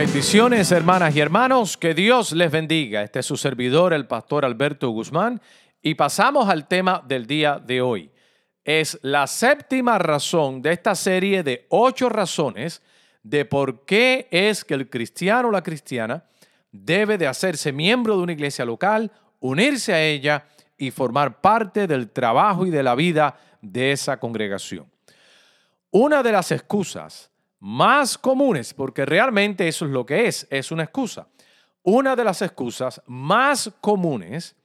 Bendiciones hermanas y hermanos, que Dios les bendiga. Este es su servidor, el pastor Alberto Guzmán, y pasamos al tema del día de hoy. Es la séptima razón de esta serie de ocho razones de por qué es que el cristiano o la cristiana debe de hacerse miembro de una iglesia local, unirse a ella y formar parte del trabajo y de la vida de esa congregación. Una de las excusas más comunes, porque realmente eso es lo que es, es una excusa. Una de las excusas más comunes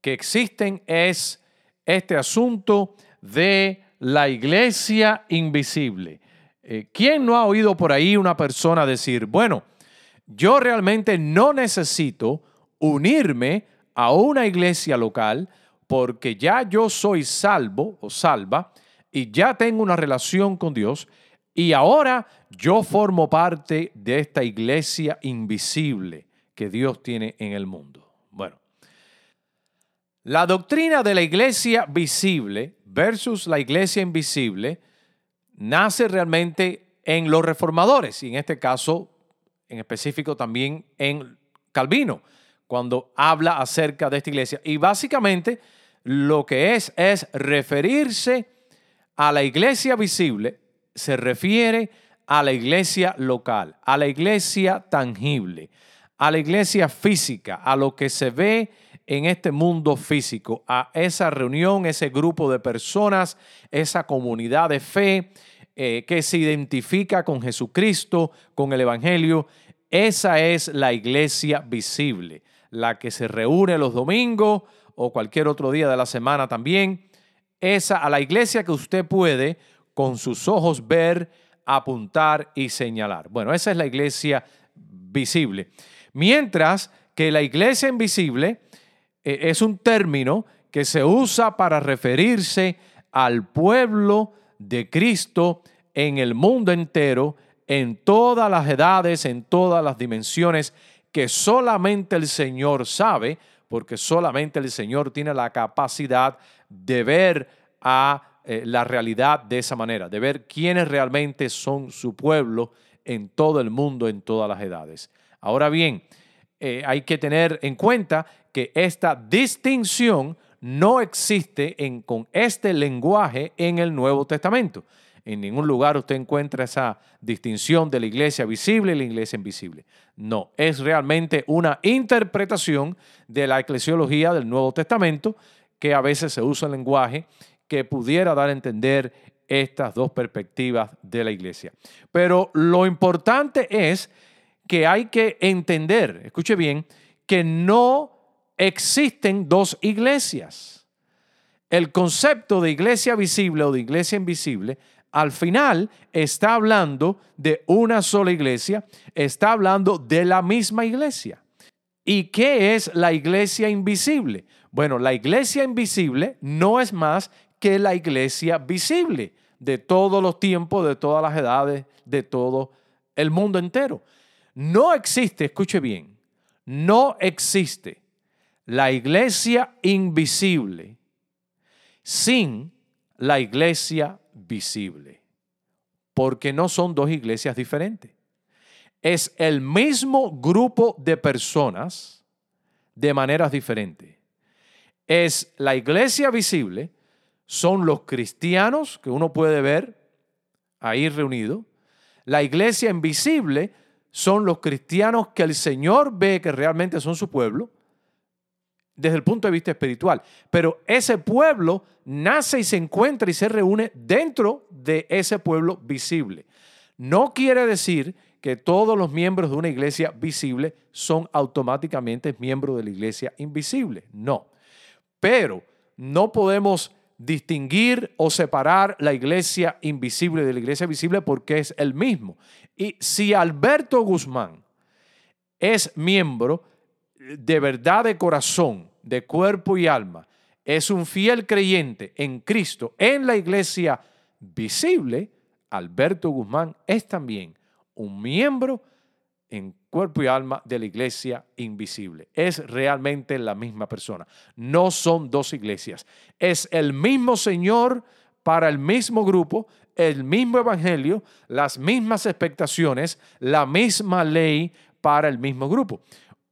que existen es este asunto de la iglesia invisible. Eh, ¿Quién no ha oído por ahí una persona decir, bueno, yo realmente no necesito unirme a una iglesia local porque ya yo soy salvo o salva y ya tengo una relación con Dios y ahora yo formo parte de esta iglesia invisible que Dios tiene en el mundo. Bueno, la doctrina de la iglesia visible versus la iglesia invisible nace realmente en los reformadores y en este caso en específico también en Calvino, cuando habla acerca de esta iglesia. Y básicamente lo que es es referirse a la iglesia visible se refiere a la iglesia local, a la iglesia tangible, a la iglesia física, a lo que se ve en este mundo físico, a esa reunión, ese grupo de personas, esa comunidad de fe eh, que se identifica con Jesucristo, con el Evangelio. Esa es la iglesia visible, la que se reúne los domingos o cualquier otro día de la semana también. Esa a la iglesia que usted puede con sus ojos ver, apuntar y señalar. Bueno, esa es la iglesia visible. Mientras que la iglesia invisible eh, es un término que se usa para referirse al pueblo de Cristo en el mundo entero, en todas las edades, en todas las dimensiones, que solamente el Señor sabe, porque solamente el Señor tiene la capacidad de ver a eh, la realidad de esa manera, de ver quiénes realmente son su pueblo en todo el mundo, en todas las edades. Ahora bien, eh, hay que tener en cuenta que esta distinción no existe en, con este lenguaje en el Nuevo Testamento. En ningún lugar usted encuentra esa distinción de la iglesia visible y la iglesia invisible. No, es realmente una interpretación de la eclesiología del Nuevo Testamento que a veces se usa el lenguaje que pudiera dar a entender estas dos perspectivas de la iglesia. Pero lo importante es que hay que entender, escuche bien, que no existen dos iglesias. El concepto de iglesia visible o de iglesia invisible al final está hablando de una sola iglesia, está hablando de la misma iglesia. ¿Y qué es la iglesia invisible? Bueno, la iglesia invisible no es más que la iglesia visible de todos los tiempos, de todas las edades, de todo el mundo entero. No existe, escuche bien, no existe la iglesia invisible sin la iglesia visible, porque no son dos iglesias diferentes. Es el mismo grupo de personas de maneras diferentes. Es la iglesia visible son los cristianos que uno puede ver ahí reunido. La iglesia invisible son los cristianos que el Señor ve que realmente son su pueblo desde el punto de vista espiritual. Pero ese pueblo nace y se encuentra y se reúne dentro de ese pueblo visible. No quiere decir que todos los miembros de una iglesia visible son automáticamente miembros de la iglesia invisible. No. Pero no podemos distinguir o separar la iglesia invisible de la iglesia visible porque es el mismo. Y si Alberto Guzmán es miembro de verdad de corazón, de cuerpo y alma, es un fiel creyente en Cristo, en la iglesia visible, Alberto Guzmán es también un miembro en cuerpo y alma de la iglesia invisible. Es realmente la misma persona. No son dos iglesias. Es el mismo Señor para el mismo grupo, el mismo evangelio, las mismas expectaciones, la misma ley para el mismo grupo.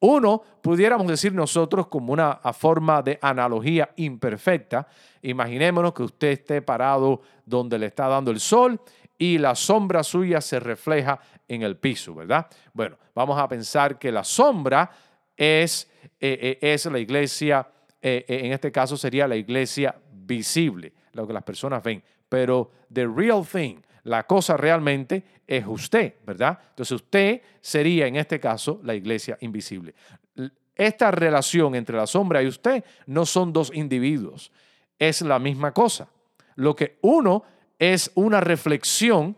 Uno, pudiéramos decir nosotros como una forma de analogía imperfecta, imaginémonos que usted esté parado donde le está dando el sol y la sombra suya se refleja en el piso, ¿verdad? Bueno, vamos a pensar que la sombra es, eh, eh, es la iglesia, eh, en este caso sería la iglesia visible, lo que las personas ven, pero the real thing, la cosa realmente es usted, ¿verdad? Entonces usted sería en este caso la iglesia invisible. Esta relación entre la sombra y usted no son dos individuos, es la misma cosa. Lo que uno es una reflexión,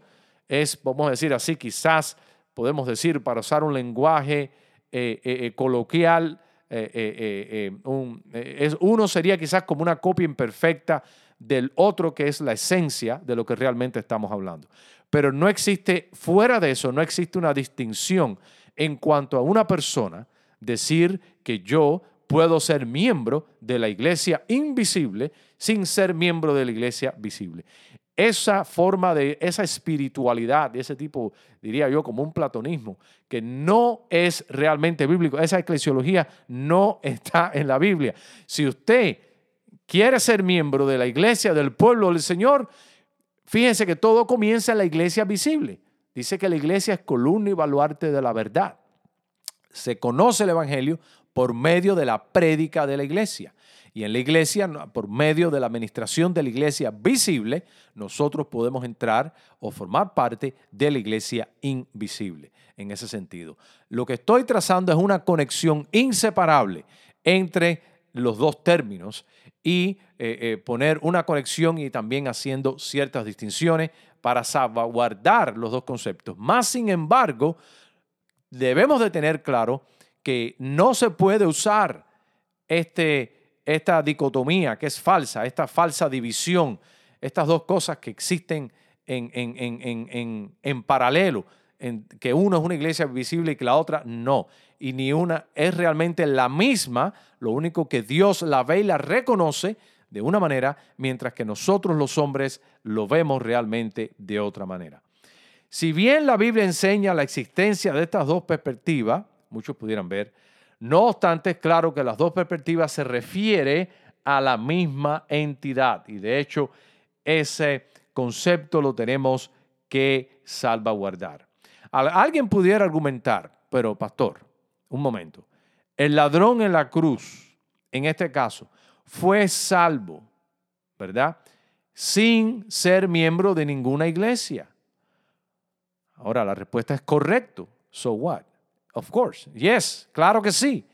es, vamos a decir así, quizás podemos decir, para usar un lenguaje eh, eh, eh, coloquial, es, uno sería quizás como una copia imperfecta del otro que es la esencia de lo que realmente estamos hablando. Pero no existe, fuera de eso, no existe una distinción en cuanto a una persona decir que yo puedo ser miembro de la iglesia invisible sin ser miembro de la iglesia visible. Esa forma de, esa espiritualidad, de ese tipo, diría yo, como un platonismo, que no es realmente bíblico, esa eclesiología no está en la Biblia. Si usted quiere ser miembro de la iglesia, del pueblo del Señor, fíjense que todo comienza en la iglesia visible. Dice que la iglesia es columna y baluarte de la verdad. Se conoce el Evangelio por medio de la prédica de la iglesia. Y en la iglesia, por medio de la administración de la iglesia visible, nosotros podemos entrar o formar parte de la iglesia invisible. En ese sentido, lo que estoy trazando es una conexión inseparable entre los dos términos y eh, eh, poner una conexión y también haciendo ciertas distinciones para salvaguardar los dos conceptos. Más sin embargo, debemos de tener claro que no se puede usar este, esta dicotomía que es falsa, esta falsa división, estas dos cosas que existen en, en, en paralelo, que uno es una iglesia visible y que la otra no y ni una es realmente la misma, lo único que Dios la ve y la reconoce de una manera, mientras que nosotros los hombres lo vemos realmente de otra manera. Si bien la Biblia enseña la existencia de estas dos perspectivas, muchos pudieran ver, no obstante es claro que las dos perspectivas se refiere a la misma entidad y de hecho ese concepto lo tenemos que salvaguardar. Alguien pudiera argumentar, pero pastor, un momento. El ladrón en la cruz, en este caso, fue salvo, ¿verdad? Sin ser miembro de ninguna iglesia. Ahora, la respuesta es correcto. So what? Of course. Yes, claro que sí.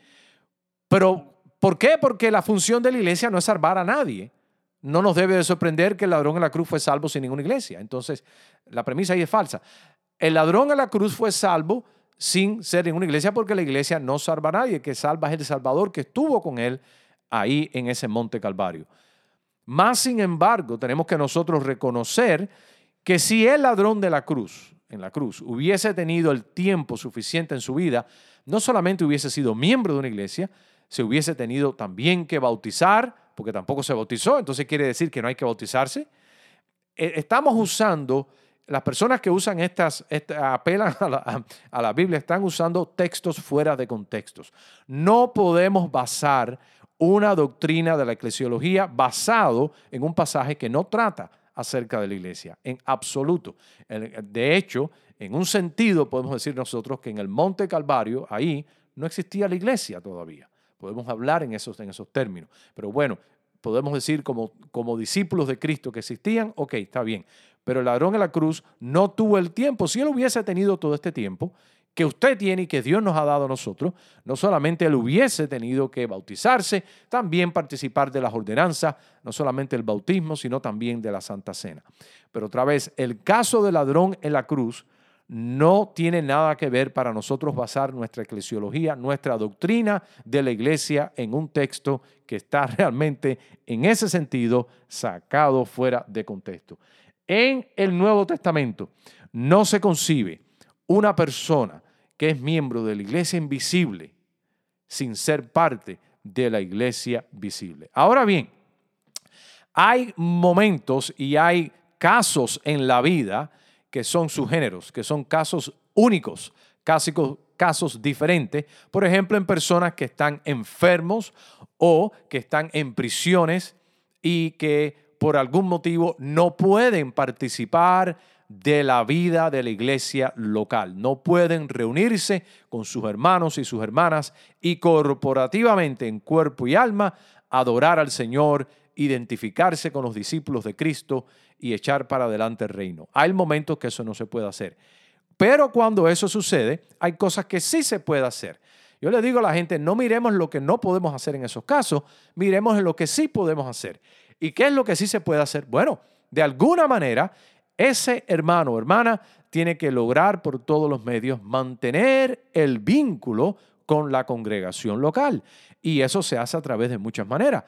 Pero, ¿por qué? Porque la función de la iglesia no es salvar a nadie. No nos debe de sorprender que el ladrón en la cruz fue salvo sin ninguna iglesia. Entonces, la premisa ahí es falsa. El ladrón en la cruz fue salvo sin ser en una iglesia, porque la iglesia no salva a nadie, que salva es el Salvador que estuvo con él ahí en ese monte Calvario. Más sin embargo, tenemos que nosotros reconocer que si el ladrón de la cruz, en la cruz, hubiese tenido el tiempo suficiente en su vida, no solamente hubiese sido miembro de una iglesia, se hubiese tenido también que bautizar, porque tampoco se bautizó, entonces quiere decir que no hay que bautizarse. Eh, estamos usando las personas que usan estas, apelan a la, Biblia, están usando textos fuera de contextos. No podemos basar una doctrina de la eclesiología basado en un pasaje que no trata acerca de la iglesia, en absoluto. De hecho, en un sentido podemos decir nosotros que en el Monte Calvario, ahí no existía la iglesia todavía. Podemos hablar en esos, en esos términos. Pero bueno, podemos decir como, como discípulos de Cristo que existían, ok, está bien. Pero el ladrón en la cruz no tuvo el tiempo. Si él hubiese tenido todo este tiempo, que usted tiene y que Dios nos ha dado a nosotros, no solamente él hubiese tenido que bautizarse, también participar de las ordenanzas, no solamente el bautismo, sino también de la Santa Cena. Pero otra vez, el caso del ladrón en la cruz no tiene nada que ver para nosotros basar nuestra eclesiología, nuestra doctrina de la iglesia en un texto que está realmente en ese sentido sacado fuera de contexto. En el Nuevo Testamento no se concibe una persona que es miembro de la iglesia invisible sin ser parte de la iglesia visible. Ahora bien, hay momentos y hay casos en la vida que son sus géneros, que son casos únicos, casos, casos diferentes, por ejemplo, en personas que están enfermos o que están en prisiones y que por algún motivo no pueden participar de la vida de la iglesia local. No pueden reunirse con sus hermanos y sus hermanas y corporativamente en cuerpo y alma adorar al Señor, identificarse con los discípulos de Cristo y echar para adelante el reino. Hay momentos que eso no se puede hacer. Pero cuando eso sucede, hay cosas que sí se puede hacer. Yo le digo a la gente, no miremos lo que no podemos hacer en esos casos, miremos en lo que sí podemos hacer. ¿Y qué es lo que sí se puede hacer? Bueno, de alguna manera ese hermano o hermana tiene que lograr por todos los medios mantener el vínculo con la congregación local. Y eso se hace a través de muchas maneras.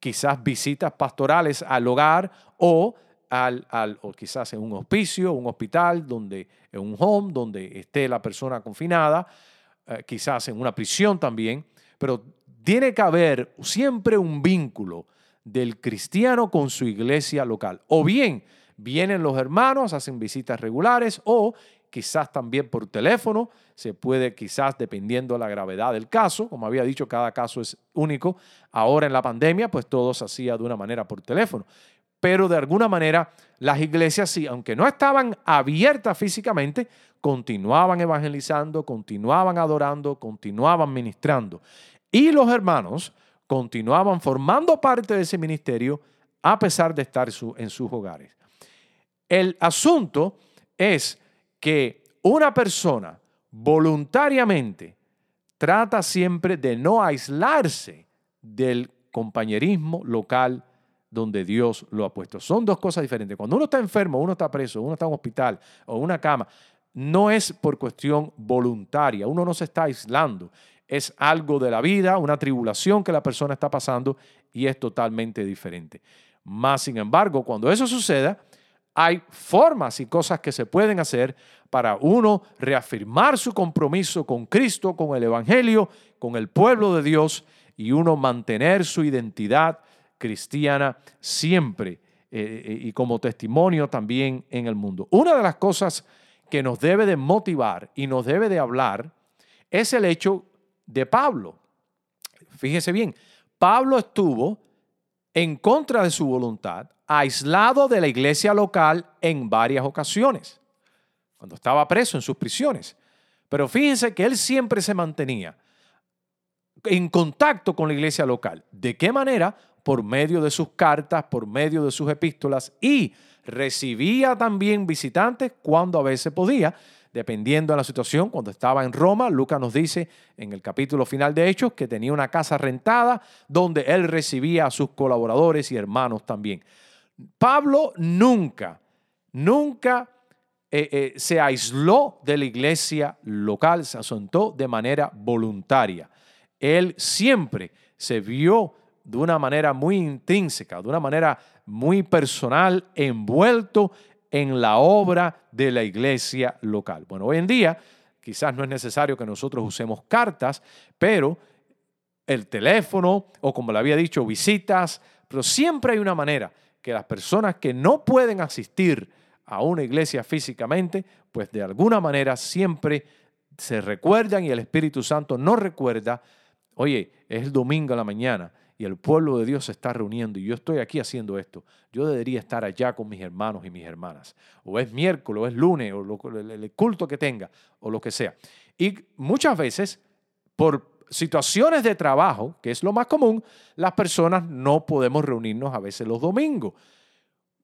Quizás visitas pastorales al hogar o, al, o quizás en un hospicio, un hospital, donde, en un home donde esté la persona confinada, eh, quizás en una prisión también. Pero tiene que haber siempre un vínculo del cristiano con su iglesia local. O bien, vienen los hermanos, hacen visitas regulares o quizás también por teléfono, se puede quizás dependiendo de la gravedad del caso, como había dicho, cada caso es único. Ahora en la pandemia, pues todo se hacía de una manera por teléfono. Pero de alguna manera las iglesias sí, aunque no estaban abiertas físicamente, continuaban evangelizando, continuaban adorando, continuaban ministrando. Y los hermanos continuaban formando parte de ese ministerio a pesar de estar en sus hogares. El asunto es que una persona voluntariamente trata siempre de no aislarse del compañerismo local donde Dios lo ha puesto. Son dos cosas diferentes. Cuando uno está enfermo, uno está preso, uno está en un hospital o en una cama, no es por cuestión voluntaria, uno no se está aislando, es algo de la vida, una tribulación que la persona está pasando y es totalmente diferente. Más sin embargo, cuando eso suceda, hay formas y cosas que se pueden hacer para uno reafirmar su compromiso con Cristo, con el Evangelio, con el pueblo de Dios y uno mantener su identidad cristiana siempre eh, eh, y como testimonio también en el mundo. Una de las cosas que nos debe de motivar y nos debe de hablar es el hecho de Pablo. Fíjese bien, Pablo estuvo en contra de su voluntad aislado de la iglesia local en varias ocasiones, cuando estaba preso en sus prisiones. Pero fíjense que él siempre se mantenía en contacto con la iglesia local. ¿De qué manera? Por medio de sus cartas, por medio de sus epístolas y recibía también visitantes cuando a veces podía, dependiendo de la situación. Cuando estaba en Roma, Lucas nos dice en el capítulo final de Hechos que tenía una casa rentada donde él recibía a sus colaboradores y hermanos también. Pablo nunca, nunca eh, eh, se aisló de la iglesia local, se asentó de manera voluntaria. Él siempre se vio de una manera muy intrínseca, de una manera muy personal, envuelto en la obra de la iglesia local. Bueno, hoy en día quizás no es necesario que nosotros usemos cartas, pero el teléfono o como le había dicho, visitas, pero siempre hay una manera que las personas que no pueden asistir a una iglesia físicamente, pues de alguna manera siempre se recuerdan y el Espíritu Santo nos recuerda, oye, es el domingo a la mañana y el pueblo de Dios se está reuniendo y yo estoy aquí haciendo esto, yo debería estar allá con mis hermanos y mis hermanas. O es miércoles, o es lunes, o el culto que tenga, o lo que sea. Y muchas veces, por situaciones de trabajo, que es lo más común, las personas no podemos reunirnos a veces los domingos.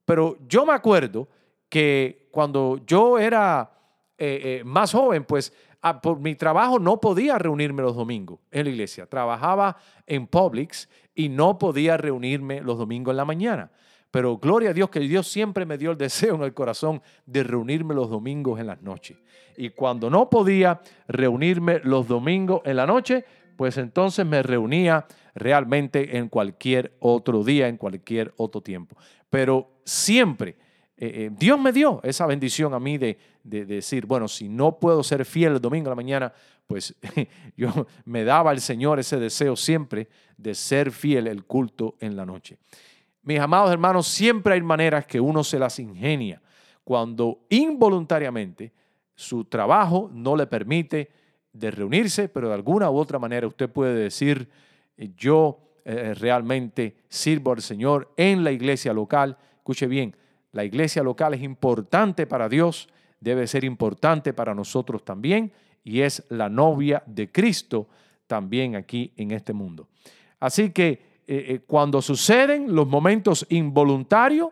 Pero yo me acuerdo que cuando yo era eh, eh, más joven, pues ah, por mi trabajo no podía reunirme los domingos en la iglesia. Trabajaba en Publix y no podía reunirme los domingos en la mañana. Pero gloria a Dios que Dios siempre me dio el deseo en el corazón de reunirme los domingos en las noches. Y cuando no podía reunirme los domingos en la noche, pues entonces me reunía realmente en cualquier otro día, en cualquier otro tiempo. Pero siempre eh, eh, Dios me dio esa bendición a mí de, de, decir, bueno, si no puedo ser fiel el domingo a la mañana, pues yo me daba al Señor ese deseo siempre de ser fiel el culto en la noche. Mis amados hermanos, siempre hay maneras que uno se las ingenia cuando involuntariamente su trabajo no le permite de reunirse, pero de alguna u otra manera usted puede decir, eh, yo realmente sirvo al Señor en la iglesia local. Escuche bien, la iglesia local es importante para Dios, debe ser importante para nosotros también, y es la novia de Cristo también aquí en este mundo. Así que eh, eh, cuando suceden los momentos involuntarios,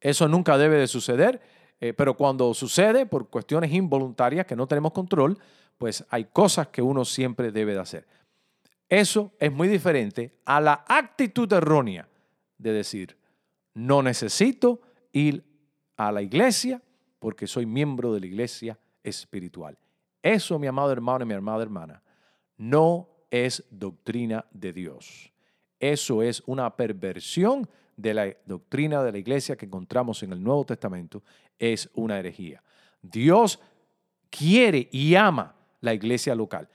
eso nunca debe de suceder, eh, pero cuando sucede por cuestiones involuntarias que no tenemos control, pues hay cosas que uno siempre debe de hacer. Eso es muy diferente a la actitud errónea de decir, no necesito ir a la iglesia porque soy miembro de la iglesia espiritual. Eso, mi amado hermano y mi amada hermana, no es doctrina de Dios. Eso es una perversión de la doctrina de la iglesia que encontramos en el Nuevo Testamento. Es una herejía. Dios quiere y ama la iglesia local.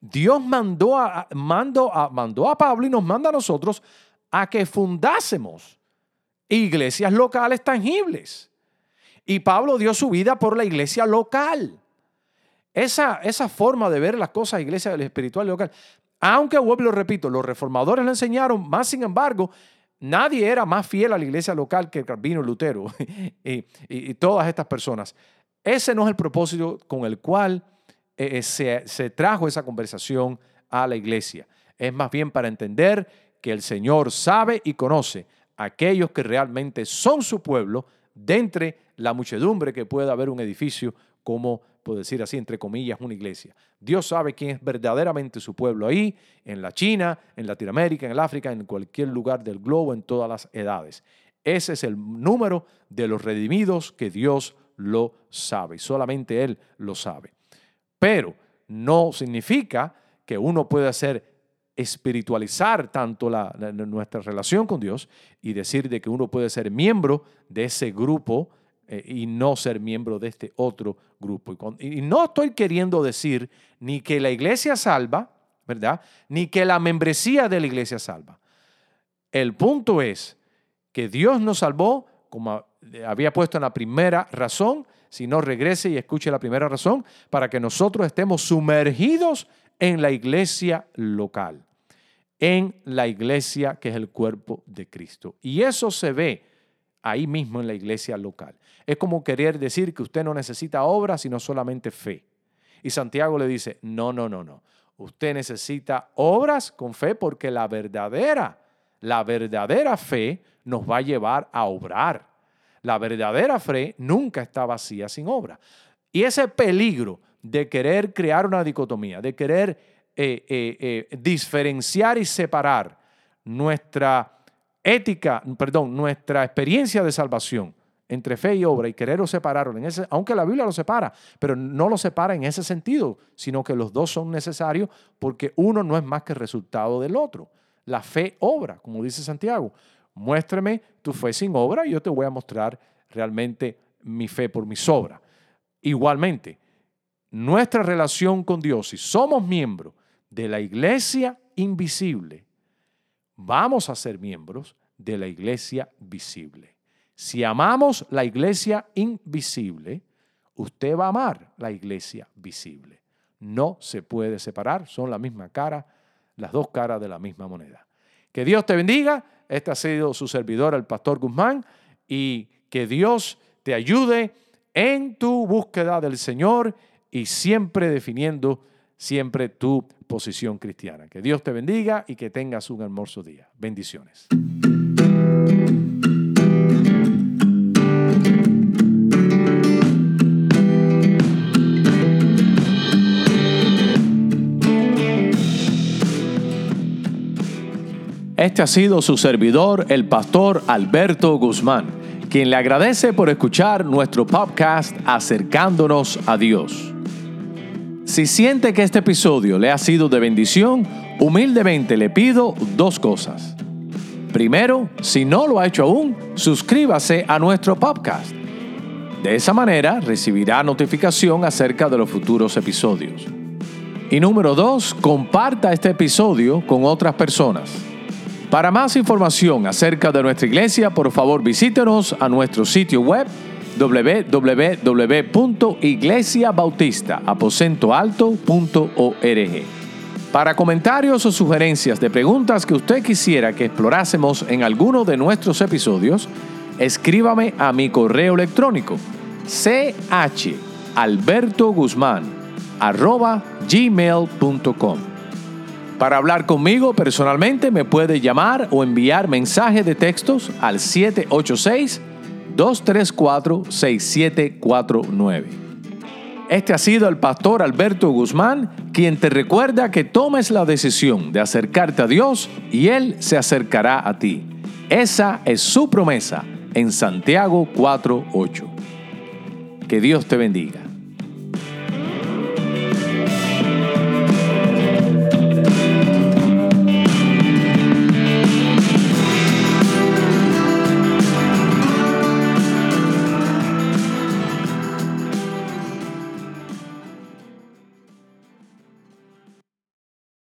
Dios mandó a, mandó a, mandó a Pablo y nos manda a nosotros a que fundásemos iglesias locales tangibles. Y Pablo dio su vida por la iglesia local. Esa, esa forma de ver las cosas, iglesia espiritual local, aunque, lo repito, los reformadores lo enseñaron, más sin embargo, nadie era más fiel a la iglesia local que Calvino y Lutero y, todas estas personas. Ese no es el propósito con el cual eh, eh, se, se trajo esa conversación a la iglesia. Es más bien para entender que el Señor sabe y conoce aquellos que realmente son su pueblo, de entre la muchedumbre que pueda haber un edificio como por decir así, entre comillas, una iglesia. Dios sabe quién es verdaderamente su pueblo ahí, en la China, en Latinoamérica, en el África, en cualquier lugar del globo, en todas las edades. Ese es el número de los redimidos que Dios lo sabe, solamente Él lo sabe. Pero no significa que uno pueda hacer espiritualizar tanto nuestra relación con Dios y decir de que uno puede ser miembro de ese grupo eh, y no ser miembro de este otro grupo. Y, no estoy queriendo decir ni que la iglesia salva, ¿verdad? Ni que la membresía de la iglesia salva. El punto es que Dios nos salvó, como había puesto en la primera razón, si no regrese y escuche la primera razón, para que nosotros estemos sumergidos en la iglesia local, en la iglesia que es el cuerpo de Cristo. Y eso se ve ahí mismo en la iglesia local. Es como querer decir que usted no necesita obras, sino solamente fe. Y Santiago le dice, no, no, no, no. Usted necesita obras con fe porque la verdadera, la verdadera fe nos va a llevar a obrar. La verdadera fe nunca está vacía sin obra. Y ese peligro de querer crear una dicotomía, de querer eh, eh, eh, diferenciar y separar nuestra ética, perdón, nuestra experiencia de salvación entre fe y obra y querer separarlo, en ese, aunque la Biblia lo separa, pero no lo separa en ese sentido, sino que los dos son necesarios porque uno no es más que resultado del otro. La fe obra, como dice Santiago. Muéstrame tu fe sin obra y yo te voy a mostrar realmente mi fe por mis obras. Igualmente, nuestra relación con Dios, si somos miembros de la iglesia invisible, vamos a ser miembros de la iglesia visible. Si amamos la iglesia invisible, usted va a amar la iglesia visible. No se puede separar, son la misma cara, las dos caras de la misma moneda. Que Dios te bendiga. Este ha sido su servidor, el pastor Guzmán, y que Dios te ayude en tu búsqueda del Señor y siempre definiendo siempre tu posición cristiana. Que Dios te bendiga y que tengas un hermoso día. Bendiciones. Este ha sido su servidor, el pastor Alberto Guzmán, quien le agradece por escuchar nuestro podcast Acercándonos a Dios. Si siente que este episodio le ha sido de bendición, humildemente le pido dos cosas. Primero, si no lo ha hecho aún, suscríbase a nuestro podcast. De esa manera recibirá notificación acerca de los futuros episodios. Y número dos, comparta este episodio con otras personas. Para más información acerca de nuestra iglesia, por favor visítenos a nuestro sitio web www.iglesiabautistaaposentoalto.org. Para comentarios o sugerencias de preguntas que usted quisiera que explorásemos en alguno de nuestros episodios, escríbame a mi correo electrónico gmail.com para hablar conmigo personalmente me puede llamar o enviar mensaje de textos al 786-234-6749. Este ha sido el pastor Alberto Guzmán, quien te recuerda que tomes la decisión de acercarte a Dios y Él se acercará a ti. Esa es su promesa en Santiago 4.8. Que Dios te bendiga.